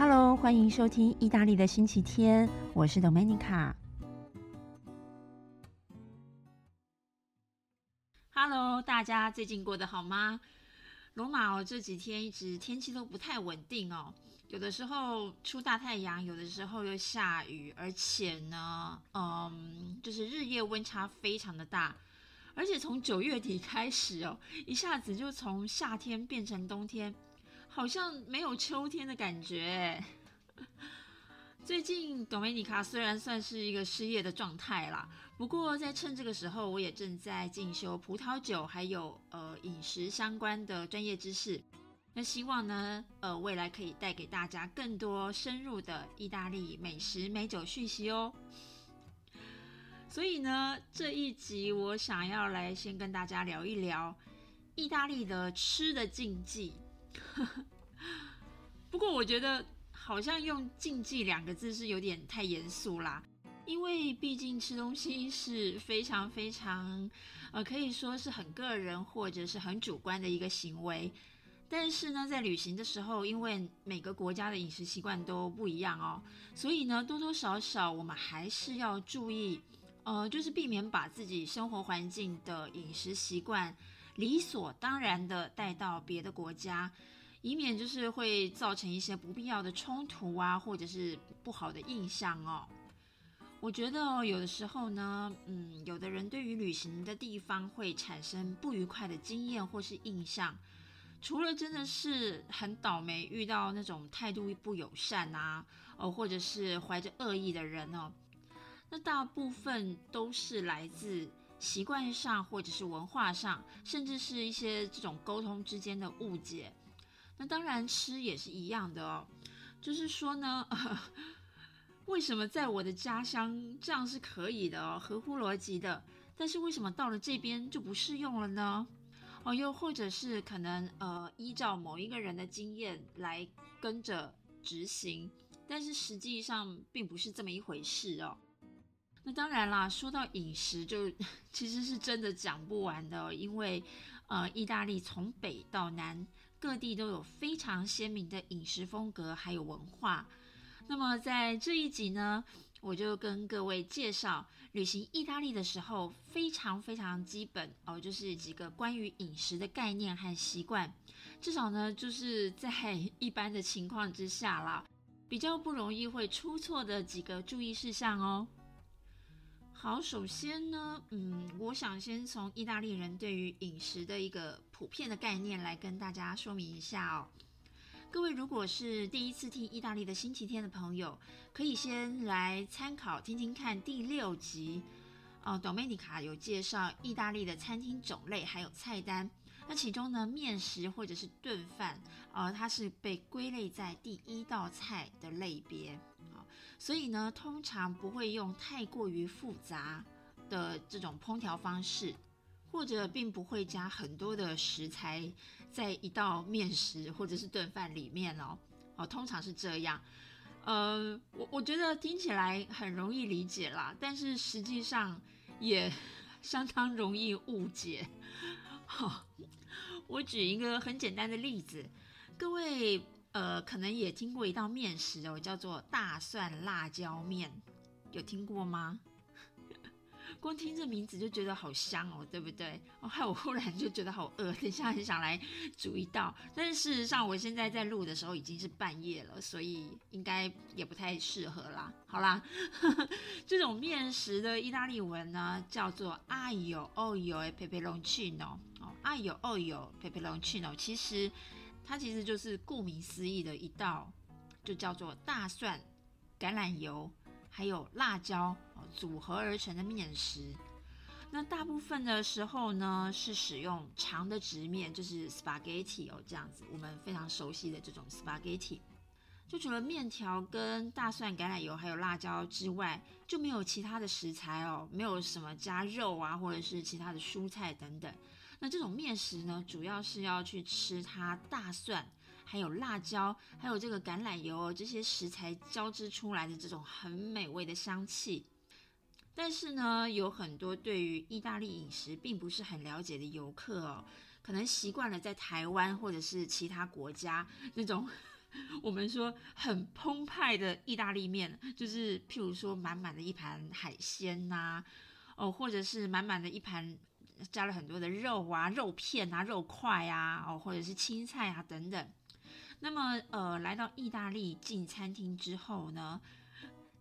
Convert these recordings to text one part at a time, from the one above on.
Hello，欢迎收听意大利的星期天，我是 Domenica。Hello，大家最近过得好吗？罗马哦，这几天一直天气都不太稳定哦，有的时候出大太阳，有的时候又下雨，而且呢，嗯，就是日夜温差非常的大，而且从九月底开始哦，一下子就从夏天变成冬天，好像没有秋天的感觉。最近，董梅尼卡虽然算是一个失业的状态啦，不过在趁这个时候，我也正在进修葡萄酒还有呃饮食相关的专业知识。那希望呢，呃，未来可以带给大家更多深入的意大利美食美酒讯息哦。所以呢，这一集我想要来先跟大家聊一聊意大利的吃的禁忌。不过我觉得。好像用禁忌两个字是有点太严肃啦，因为毕竟吃东西是非常非常，呃，可以说是很个人或者是很主观的一个行为。但是呢，在旅行的时候，因为每个国家的饮食习惯都不一样哦，所以呢，多多少少我们还是要注意，呃，就是避免把自己生活环境的饮食习惯理所当然的带到别的国家。以免就是会造成一些不必要的冲突啊，或者是不好的印象哦。我觉得哦有的时候呢，嗯，有的人对于旅行的地方会产生不愉快的经验或是印象，除了真的是很倒霉遇到那种态度不友善啊，哦，或者是怀着恶意的人哦，那大部分都是来自习惯上或者是文化上，甚至是一些这种沟通之间的误解。那当然吃也是一样的哦，就是说呢，为什么在我的家乡这样是可以的哦，合乎逻辑的，但是为什么到了这边就不适用了呢？哦，又或者是可能呃依照某一个人的经验来跟着执行，但是实际上并不是这么一回事哦。那当然啦，说到饮食，就 其实是真的讲不完的，因为呃意大利从北到南。各地都有非常鲜明的饮食风格，还有文化。那么在这一集呢，我就跟各位介绍旅行意大利的时候非常非常基本哦，就是几个关于饮食的概念和习惯。至少呢，就是在 一般的情况之下啦，比较不容易会出错的几个注意事项哦。好，首先呢，嗯，我想先从意大利人对于饮食的一个普遍的概念来跟大家说明一下哦。各位如果是第一次听意大利的星期天的朋友，可以先来参考听听看第六集哦，Domenica 有介绍意大利的餐厅种类还有菜单。那其中呢，面食或者是炖饭，呃，它是被归类在第一道菜的类别，所以呢，通常不会用太过于复杂的这种烹调方式，或者并不会加很多的食材在一道面食或者是炖饭里面哦，哦，通常是这样，呃，我我觉得听起来很容易理解啦，但是实际上也 相当容易误解，好。我举一个很简单的例子，各位呃可能也听过一道面食哦，叫做大蒜辣椒面，有听过吗？光听这名字就觉得好香哦，对不对？哦，害我忽然就觉得好饿，等一下很想来煮一道。但是事实上，我现在在录的时候已经是半夜了，所以应该也不太适合啦。好啦，这种面食的意大利文呢，叫做 aglio olio e peperoncino。哦，aglio olio peperoncino，其实它其实就是顾名思义的一道，就叫做大蒜、橄榄油。还有辣椒组合而成的面食，那大部分的时候呢是使用长的直面，就是 spaghetti 哦，这样子我们非常熟悉的这种 spaghetti。就除了面条跟大蒜、橄榄油还有辣椒之外，就没有其他的食材哦，没有什么加肉啊，或者是其他的蔬菜等等。那这种面食呢，主要是要去吃它大蒜。还有辣椒，还有这个橄榄油这些食材交织出来的这种很美味的香气。但是呢，有很多对于意大利饮食并不是很了解的游客哦，可能习惯了在台湾或者是其他国家那种 我们说很澎湃的意大利面，就是譬如说满满的一盘海鲜呐，哦，或者是满满的一盘加了很多的肉啊、肉片啊、肉块啊，哦，或者是青菜啊等等。那么，呃，来到意大利进餐厅之后呢，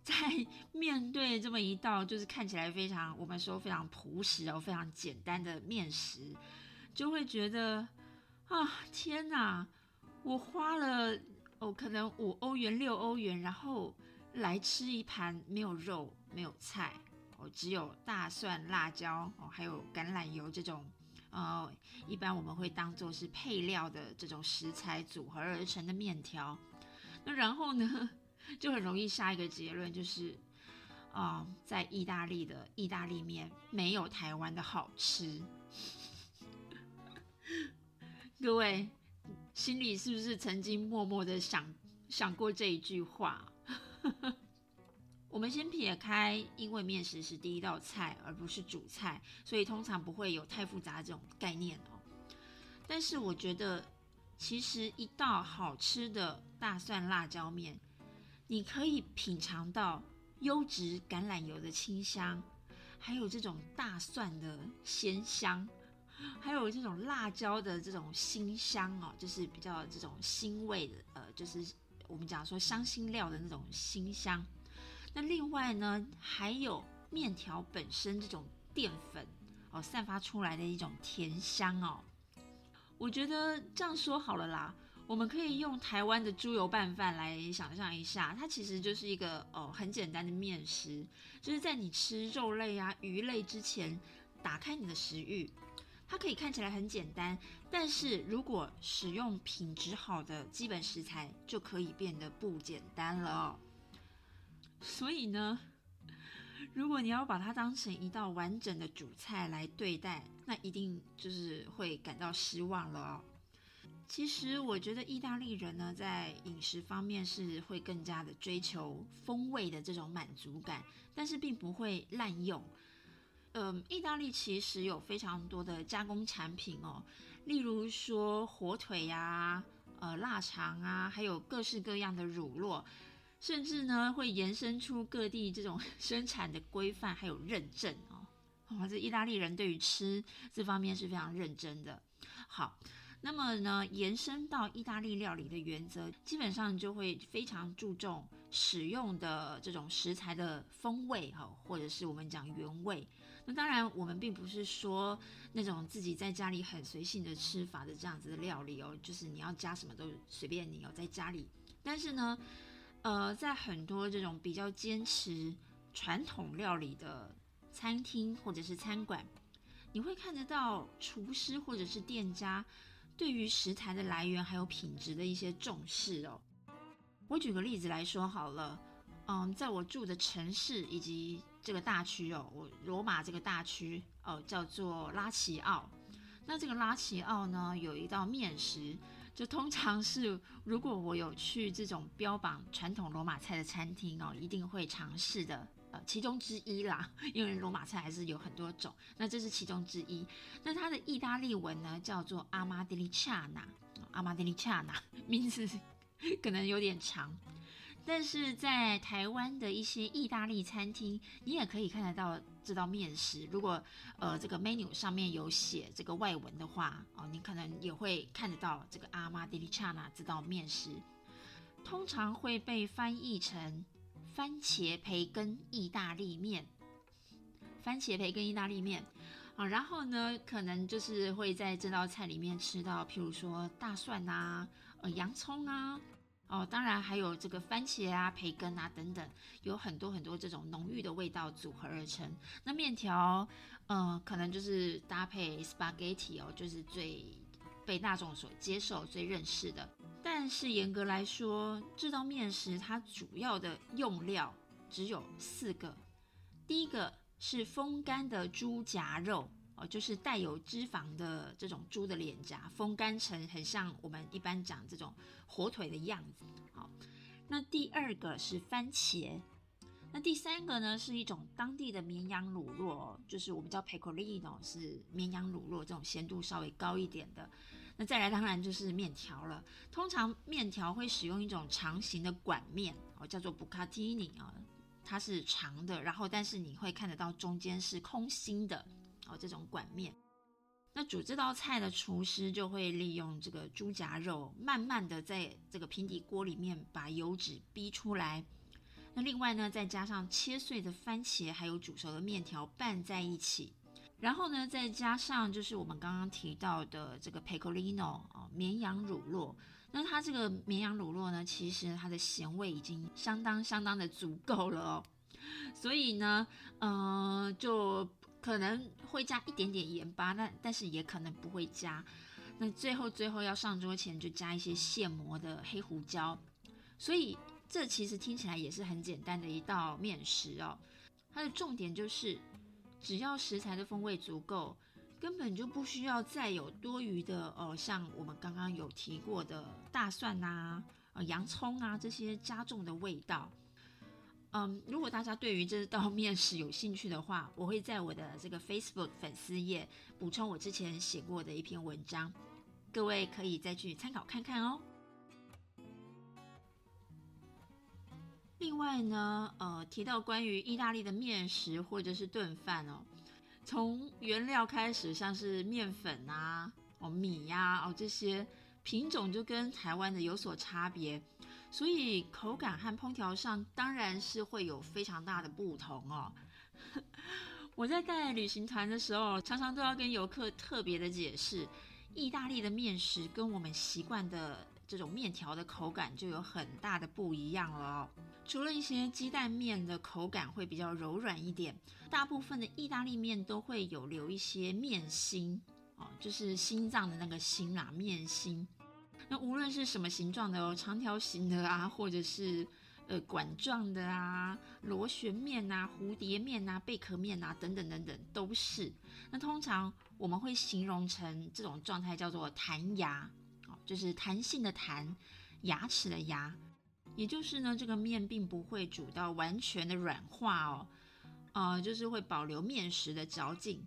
在 面对这么一道就是看起来非常我们说非常朴实哦、非常简单的面食，就会觉得啊，天哪！我花了哦，可能五欧元、六欧元，然后来吃一盘没有肉、没有菜哦，只有大蒜、辣椒哦，还有橄榄油这种呃，一般我们会当做是配料的这种食材组合而成的面条。那然后呢，就很容易下一个结论，就是啊，在意大利的意大利面没有台湾的好吃。各位。心里是不是曾经默默的想想过这一句话？我们先撇开，因为面食是第一道菜，而不是主菜，所以通常不会有太复杂这种概念哦。但是我觉得，其实一道好吃的大蒜辣椒面，你可以品尝到优质橄榄油的清香，还有这种大蒜的鲜香。还有这种辣椒的这种辛香哦，就是比较这种腥味的，呃，就是我们讲说香辛料的那种辛香。那另外呢，还有面条本身这种淀粉哦，散发出来的一种甜香哦。我觉得这样说好了啦，我们可以用台湾的猪油拌饭来想象一下，它其实就是一个哦很简单的面食，就是在你吃肉类啊、鱼类之前，打开你的食欲。它可以看起来很简单，但是如果使用品质好的基本食材，就可以变得不简单了哦。所以呢，如果你要把它当成一道完整的主菜来对待，那一定就是会感到失望了哦。其实我觉得意大利人呢，在饮食方面是会更加的追求风味的这种满足感，但是并不会滥用。嗯，意大利其实有非常多的加工产品哦，例如说火腿呀、呃腊肠啊，还有各式各样的乳酪，甚至呢会延伸出各地这种 生产的规范还有认证哦。哇，这意大利人对于吃这方面是非常认真的。好，那么呢延伸到意大利料理的原则，基本上就会非常注重使用的这种食材的风味哈，或者是我们讲原味。那当然，我们并不是说那种自己在家里很随性的吃法的这样子的料理哦，就是你要加什么都随便你哦，在家里。但是呢，呃，在很多这种比较坚持传统料理的餐厅或者是餐馆，你会看得到厨师或者是店家对于食材的来源还有品质的一些重视哦。我举个例子来说好了，嗯，在我住的城市以及这个大区哦，我罗马这个大区哦，叫做拉齐奥。那这个拉齐奥呢，有一道面食，就通常是如果我有去这种标榜传统罗马菜的餐厅哦，一定会尝试的呃其中之一啦。因为罗马菜还是有很多种，那这是其中之一。那它的意大利文呢，叫做阿玛迪利恰纳，阿玛迪利恰纳 名字可能有点长。但是在台湾的一些意大利餐厅，你也可以看得到知道面食。如果呃这个 menu 上面有写这个外文的话，哦，你可能也会看得到这个阿玛迪利恰纳这道面食，通常会被翻译成番茄培根意大利面。番茄培根意大利面啊，然后呢，可能就是会在这道菜里面吃到，譬如说大蒜啊，呃，洋葱啊。哦，当然还有这个番茄啊、培根啊等等，有很多很多这种浓郁的味道组合而成。那面条，呃，可能就是搭配 spaghetti 哦，就是最被大众所接受、最认识的。但是严格来说，这道面食它主要的用料只有四个。第一个是风干的猪夹肉。哦，就是带有脂肪的这种猪的脸颊，风干成很像我们一般讲这种火腿的样子。好，那第二个是番茄，那第三个呢是一种当地的绵羊乳酪，就是我们叫 pecorino，是绵羊乳酪这种咸度稍微高一点的。那再来当然就是面条了。通常面条会使用一种长形的管面哦，叫做 Bucatini 啊，它是长的，然后但是你会看得到中间是空心的哦，这种管面。那煮这道菜的厨师就会利用这个猪夹肉，慢慢的在这个平底锅里面把油脂逼出来。那另外呢，再加上切碎的番茄，还有煮熟的面条拌在一起，然后呢，再加上就是我们刚刚提到的这个 pecorino 哦，绵羊乳酪。那它这个绵羊乳酪呢，其实它的咸味已经相当相当的足够了哦。所以呢，嗯，就。可能会加一点点盐巴，那但是也可能不会加。那最后最后要上桌前就加一些现磨的黑胡椒。所以这其实听起来也是很简单的一道面食哦。它的重点就是只要食材的风味足够，根本就不需要再有多余的哦，像我们刚刚有提过的大蒜啊、呃洋葱啊这些加重的味道。嗯，如果大家对于这道面食有兴趣的话，我会在我的这个 Facebook 粉丝页补充我之前写过的一篇文章，各位可以再去参考看看哦。另外呢，呃，提到关于意大利的面食或者是炖饭哦，从原料开始，像是面粉啊、哦米呀、哦这些品种就跟台湾的有所差别。所以口感和烹调上当然是会有非常大的不同哦。我在带旅行团的时候，常常都要跟游客特别的解释，意大利的面食跟我们习惯的这种面条的口感就有很大的不一样了哦。除了一些鸡蛋面的口感会比较柔软一点，大部分的意大利面都会有留一些面心哦，就是心脏的那个心啊，面心。那无论是什么形状的哦，长条形的啊，或者是呃管状的啊，螺旋面啊，蝴蝶面啊，贝壳面啊，等等等等，都是。那通常我们会形容成这种状态叫做弹牙，哦，就是弹性的弹，牙齿的牙，也就是呢，这个面并不会煮到完全的软化哦，呃，就是会保留面食的嚼劲。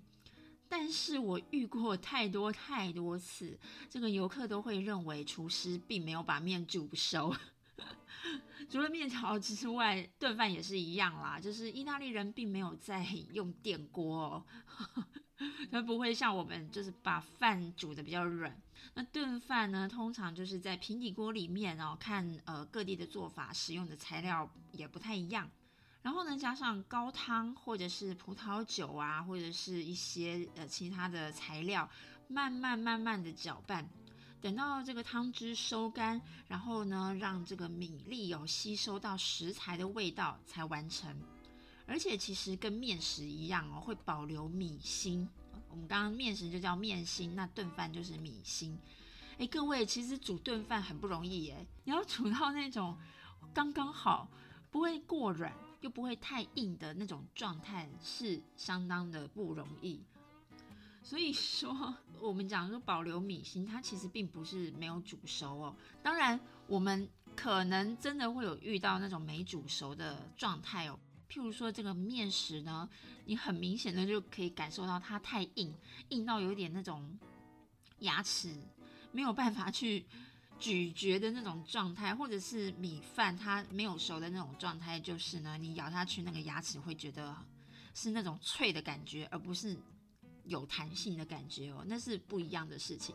但是我遇过太多太多次，这个游客都会认为厨师并没有把面煮熟。除了面条之外，炖饭也是一样啦，就是意大利人并没有在用电锅哦，他不会像我们就是把饭煮的比较软。那炖饭呢，通常就是在平底锅里面哦，看呃各地的做法，使用的材料也不太一样。然后呢，加上高汤或者是葡萄酒啊，或者是一些呃其他的材料，慢慢慢慢的搅拌，等到这个汤汁收干，然后呢，让这个米粒有吸收到食材的味道才完成。而且其实跟面食一样哦，会保留米心。我们刚刚面食就叫面心，那炖饭就是米心。哎，各位，其实煮炖饭很不容易耶，你要煮到那种刚刚好，不会过软。又不会太硬的那种状态是相当的不容易，所以说我们讲说保留米心，它其实并不是没有煮熟哦。当然，我们可能真的会有遇到那种没煮熟的状态哦。譬如说这个面食呢，你很明显的就可以感受到它太硬，硬到有点那种牙齿没有办法去。咀嚼的那种状态，或者是米饭它没有熟的那种状态，就是呢，你咬下去那个牙齿会觉得是那种脆的感觉，而不是有弹性的感觉哦，那是不一样的事情。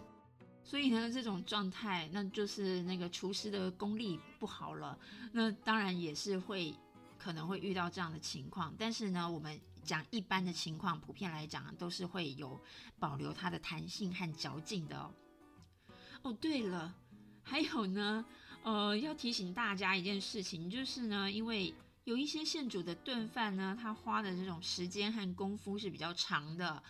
所以呢，这种状态那就是那个厨师的功力不好了。那当然也是会可能会遇到这样的情况，但是呢，我们讲一般的情况，普遍来讲都是会有保留它的弹性和嚼劲的哦。哦，对了。还有呢，呃，要提醒大家一件事情，就是呢，因为有一些现煮的炖饭呢，它花的这种时间和功夫是比较长的，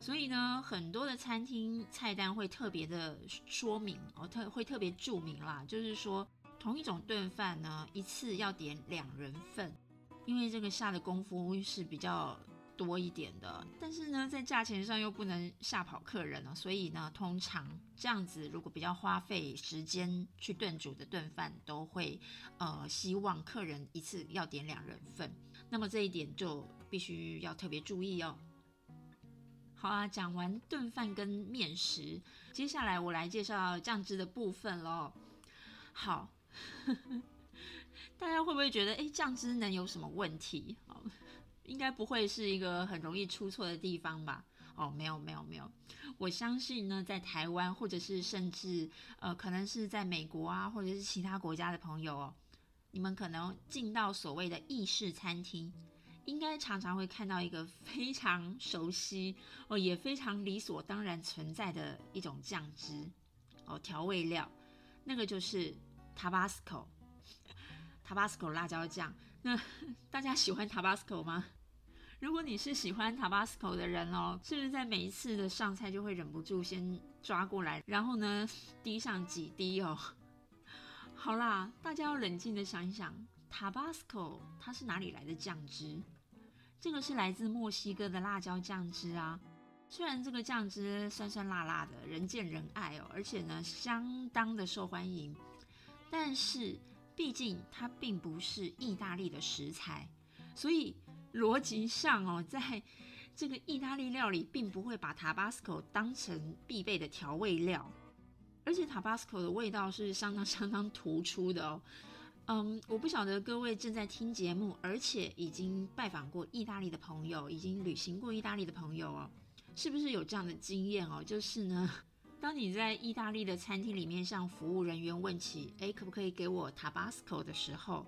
所以呢，很多的餐厅菜单会特别的说明哦，特会特别注明啦，就是说同一种炖饭呢，一次要点两人份，因为这个下的功夫是比较。多一点的，但是呢，在价钱上又不能吓跑客人了，所以呢，通常这样子，如果比较花费时间去炖煮的炖饭，都会呃希望客人一次要点两人份，那么这一点就必须要特别注意哦。好啊，讲完炖饭跟面食，接下来我来介绍酱汁的部分喽。好，大家会不会觉得，哎，酱汁能有什么问题？好，应该不会是一个很容易出错的地方吧？哦，没有，没有，没有。我相信呢，在台湾，或者是甚至呃，可能是在美国啊，或者是其他国家的朋友哦，你们可能进到所谓的意式餐厅。应该常常会看到一个非常熟悉哦，也非常理所当然存在的一种酱汁哦，调味料，那个就是 Tabasco，Tabasco 辣椒酱。那 大家喜欢 Tabasco 吗？如果你是喜欢 Tabasco 的人哦，是不是在每一次的上菜就会忍不住先抓过来，然后呢滴上几滴哦？好啦，大家要冷静的想一想。Tabasco 它是哪里来的酱汁？这个是来自墨西哥的辣椒酱汁啊。虽然这个酱汁酸酸辣辣的，人见人爱哦，而且呢相当的受欢迎，但是毕竟它并不是意大利的食材，所以逻辑上哦，在这个意大利料理并不会把 Tabasco 当成必备的调味料，而且 Tabasco 的味道是相当相当突出的哦。嗯，我不晓得各位正在听节目，而且已经拜访过意大利的朋友，已经旅行过意大利的朋友哦，是不是有这样的经验哦？就是呢，当你在意大利的餐厅里面向服务人员问起，哎，可不可以给我 Tabasco 的时候，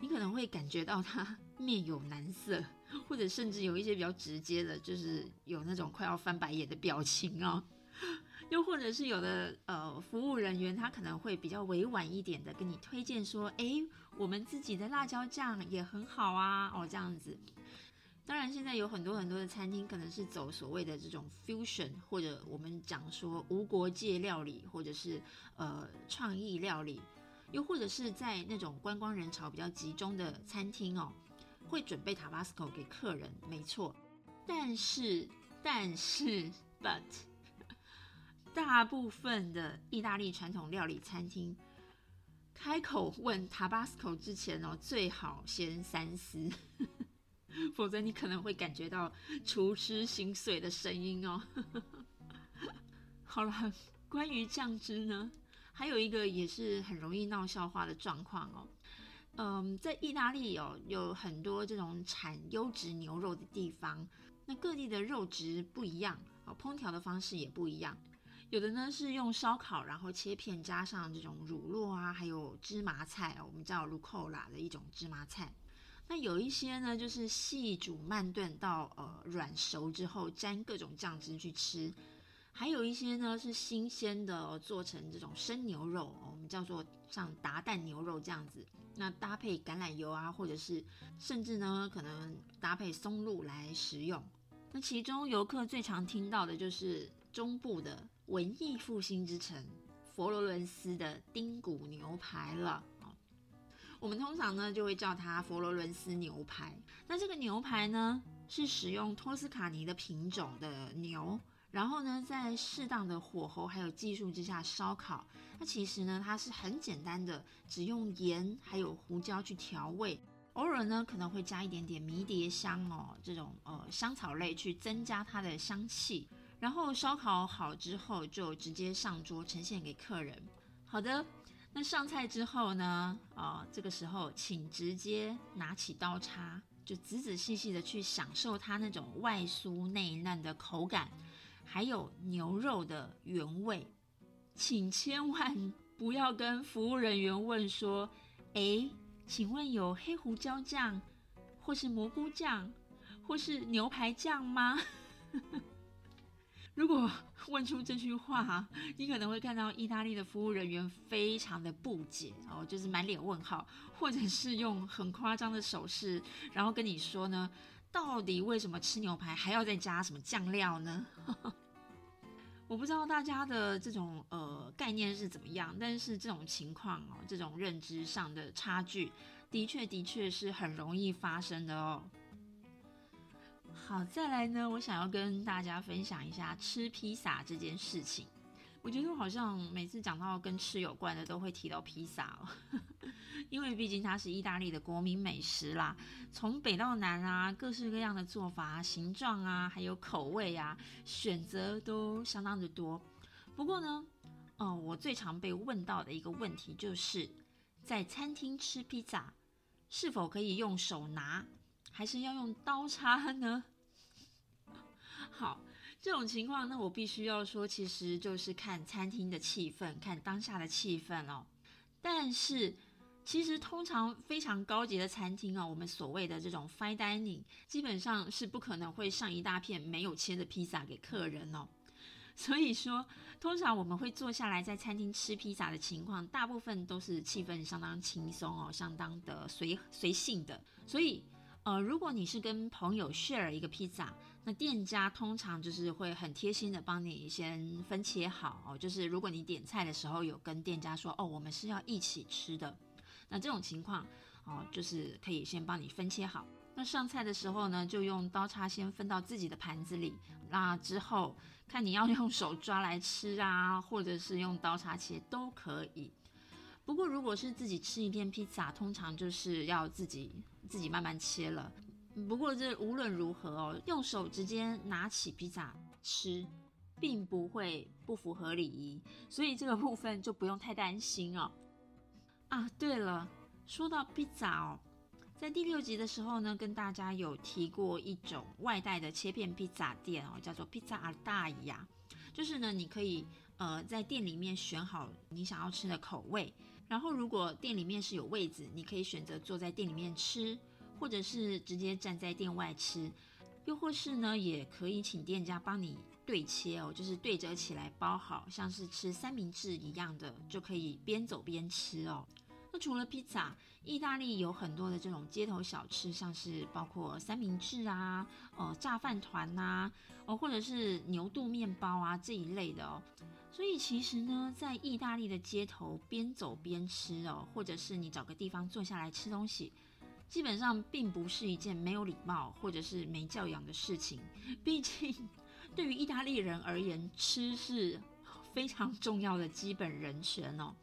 你可能会感觉到他 面有难色，或者甚至有一些比较直接的，就是有那种快要翻白眼的表情哦。又或者是有的呃服务人员，他可能会比较委婉一点的跟你推荐说，哎，我们自己的辣椒酱也很好啊，哦这样子。当然，现在有很多很多的餐厅可能是走所谓的这种 fusion，或者我们讲说无国界料理，或者是呃创意料理，又或者是在那种观光人潮比较集中的餐厅哦，会准备 Tabasco 给客人，没错。但是，但是，but。大部分的意大利传统料理餐厅开口问 Tabasco 之前哦，最好先三思，否则你可能会感觉到厨师心碎的声音哦。好了，关于酱汁呢，还有一个也是很容易闹笑话的状况哦。嗯，在意大利有有很多这种产优质牛肉的地方，那各地的肉质不一样哦，烹调的方式也不一样。有的呢是用烧烤，然后切片，加上这种乳酪啊，还有芝麻菜，我们叫 rucola 的一种芝麻菜。那有一些呢，就是细煮慢炖到呃软熟之后，沾各种酱汁去吃。还有一些呢是新鲜的，做成这种生牛肉，我们叫做像达蛋牛肉这样子。那搭配橄榄油啊，或者是甚至呢可能搭配松露来食用。那其中游客最常听到的就是中部的。文艺复兴之城佛罗伦斯的丁骨牛排了我们通常呢就会叫它佛罗伦斯牛排。那这个牛排呢是使用托斯卡尼的品种的牛，然后呢在适当的火候还有技术之下烧烤。那其实呢它是很简单的，只用盐还有胡椒去调味，偶尔呢可能会加一点点迷迭香哦这种呃香草类去增加它的香气。然后烧烤好之后，就直接上桌呈现给客人。好的，那上菜之后呢？啊，这个时候请直接拿起刀叉，就仔仔细细的去享受它那种外酥内嫩的口感，还有牛肉的原味。请千万不要跟服务人员问说：“哎，请问有黑胡椒酱，或是蘑菇酱，或是牛排酱吗？” 如果问出这句话，你可能会看到意大利的服务人员非常的不解哦，就是满脸问号，或者是用很夸张的手势，然后跟你说呢，到底为什么吃牛排还要再加什么酱料呢？我不知道大家的这种呃概念是怎么样，但是这种情况哦，这种认知上的差距，的确的确是很容易发生的哦。好，再来呢，我想要跟大家分享一下吃披萨这件事情。我觉得好像每次讲到跟吃有关的，都会提到披萨哦，因为毕竟它是意大利的国民美食啦。从北到南啊，各式各样的做法、形状啊，还有口味啊，选择都相当的多。不过呢，哦，我最常被问到的一个问题就是，在餐厅吃披萨，是否可以用手拿，还是要用刀叉呢？好。这种情况，那我必须要说，其实就是看餐厅的气氛，看当下的气氛哦。但是，其实通常非常高级的餐厅哦，我们所谓的这种 fine dining，基本上是不可能会上一大片没有切的披萨给客人哦。所以说，通常我们会坐下来在餐厅吃披萨的情况，大部分都是气氛相当轻松哦，相当的随随性的。所以，呃，如果你是跟朋友 share 一个披萨，那店家通常就是会很贴心的帮你先分切好哦，就是如果你点菜的时候有跟店家说哦，我们是要一起吃的，那这种情况哦，就是可以先帮你分切好。那上菜的时候呢，就用刀叉先分到自己的盘子里，那之后看你要用手抓来吃啊，或者是用刀叉切都可以。不过如果是自己吃一片披萨，通常就是要自己自己慢慢切了。不过这无论如何哦，用手直接拿起披萨吃，并不会不符合礼仪，所以这个部分就不用太担心哦。啊，对了，说到披萨哦，在第六集的时候呢，跟大家有提过一种外带的切片披萨店哦，叫做披萨阿大姨呀。就是呢，你可以呃在店里面选好你想要吃的口味，然后如果店里面是有位子，你可以选择坐在店里面吃。或者是直接站在店外吃，又或是呢，也可以请店家帮你对切哦，就是对折起来包好，像是吃三明治一样的，就可以边走边吃哦。那除了披萨，意大利有很多的这种街头小吃，像是包括三明治啊、呃炸饭团呐，哦或者是牛肚面包啊这一类的哦。所以其实呢，在意大利的街头边走边吃哦，或者是你找个地方坐下来吃东西。基本上并不是一件没有礼貌或者是没教养的事情，毕竟对于意大利人而言，吃是非常重要的基本人权哦。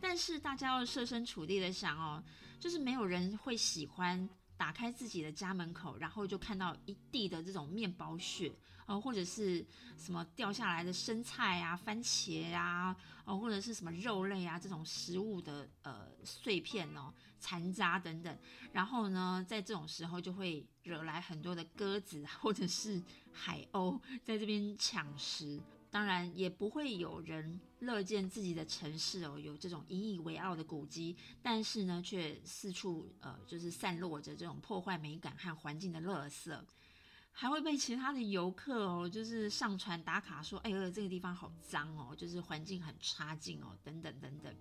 但是大家要设身处地的想哦，就是没有人会喜欢。打开自己的家门口，然后就看到一地的这种面包屑哦，或者是什么掉下来的生菜啊、番茄啊，哦，或者是什么肉类啊这种食物的呃碎片哦、残渣等等。然后呢，在这种时候就会惹来很多的鸽子或者是海鸥在这边抢食。当然也不会有人乐见自己的城市哦有这种引以为傲的古迹，但是呢却四处呃就是散落着这种破坏美感和环境的垃圾，还会被其他的游客哦就是上传打卡说，哎呦这个地方好脏哦，就是环境很差劲哦等等等等，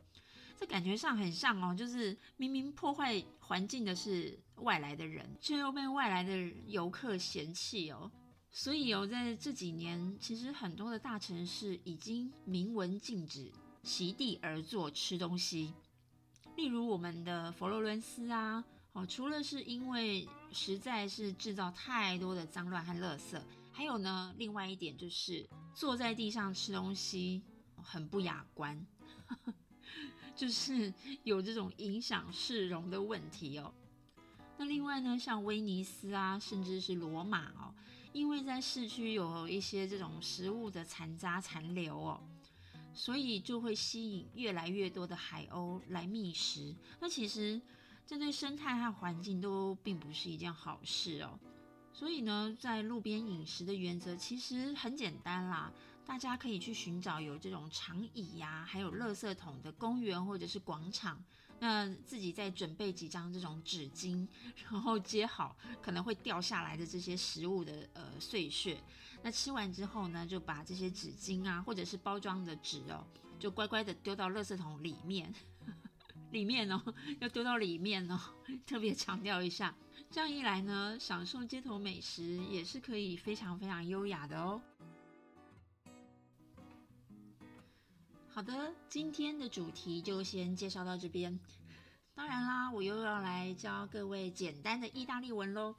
这感觉上很像哦，就是明明破坏环境的是外来的人，却又被外来的游客嫌弃哦。所以哦，在这几年，其实很多的大城市已经明文禁止席地而坐吃东西。例如我们的佛罗伦斯啊，哦，除了是因为实在是制造太多的脏乱和垃圾，还有呢，另外一点就是坐在地上吃东西很不雅观，就是有这种影响市容的问题哦。那另外呢，像威尼斯啊，甚至是罗马哦。因为在市区有一些这种食物的残渣残留哦，所以就会吸引越来越多的海鸥来觅食。那其实这对生态和环境都并不是一件好事哦。所以呢，在路边饮食的原则其实很简单啦，大家可以去寻找有这种长椅呀，还有垃圾桶的公园或者是广场。那自己再准备几张这种纸巾，然后接好可能会掉下来的这些食物的呃碎屑。那吃完之后呢，就把这些纸巾啊，或者是包装的纸哦，就乖乖的丢到垃圾桶里面，里面哦，要丢到里面哦。特别强调一下，这样一来呢，享受街头美食也是可以非常非常优雅的哦。好的，今天的主题就先介绍到这边。当然啦，我又要来教各位简单的意大利文喽。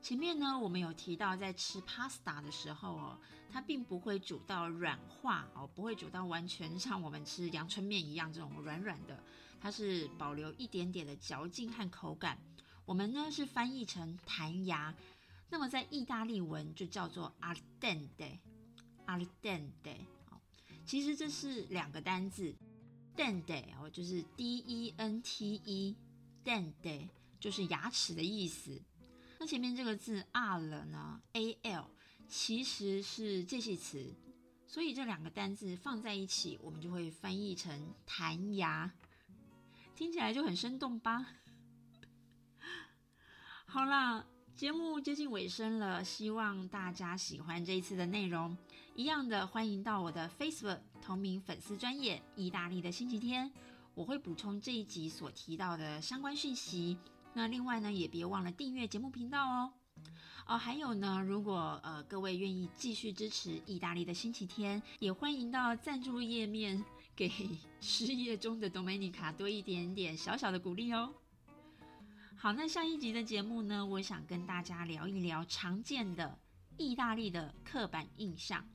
前面呢，我们有提到，在吃 pasta 的时候哦，它并不会煮到软化哦，不会煮到完全像我们吃阳春面一样这种软软的，它是保留一点点的嚼劲和口感。我们呢是翻译成弹牙，那么在意大利文就叫做 al dente，al dente。其实这是两个单字，dente 哦，就是 d e n t e，dente 就是牙齿的意思。那前面这个字 al 呢，a l 其实是介系词，所以这两个单字放在一起，我们就会翻译成弹牙，听起来就很生动吧？好啦，节目接近尾声了，希望大家喜欢这一次的内容。一样的，欢迎到我的 Facebook 同名粉丝专业意大利的星期天，我会补充这一集所提到的相关讯息。那另外呢，也别忘了订阅节目频道哦。哦，还有呢，如果呃各位愿意继续支持意大利的星期天，也欢迎到赞助页面给失业中的 Domenica 多一点点小小的鼓励哦。好，那下一集的节目呢，我想跟大家聊一聊常见的意大利的刻板印象。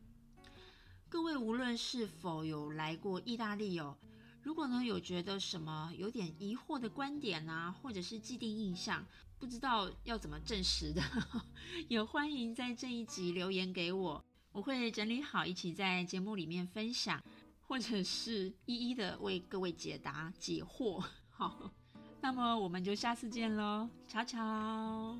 各位无论是否有来过意大利哦。如果呢有觉得什么有点疑惑的观点啊，或者是既定印象，不知道要怎么证实的，也欢迎在这一集留言给我，我会整理好一起在节目里面分享，或者是一一的为各位解答解惑。好，那么我们就下次见喽，悄悄。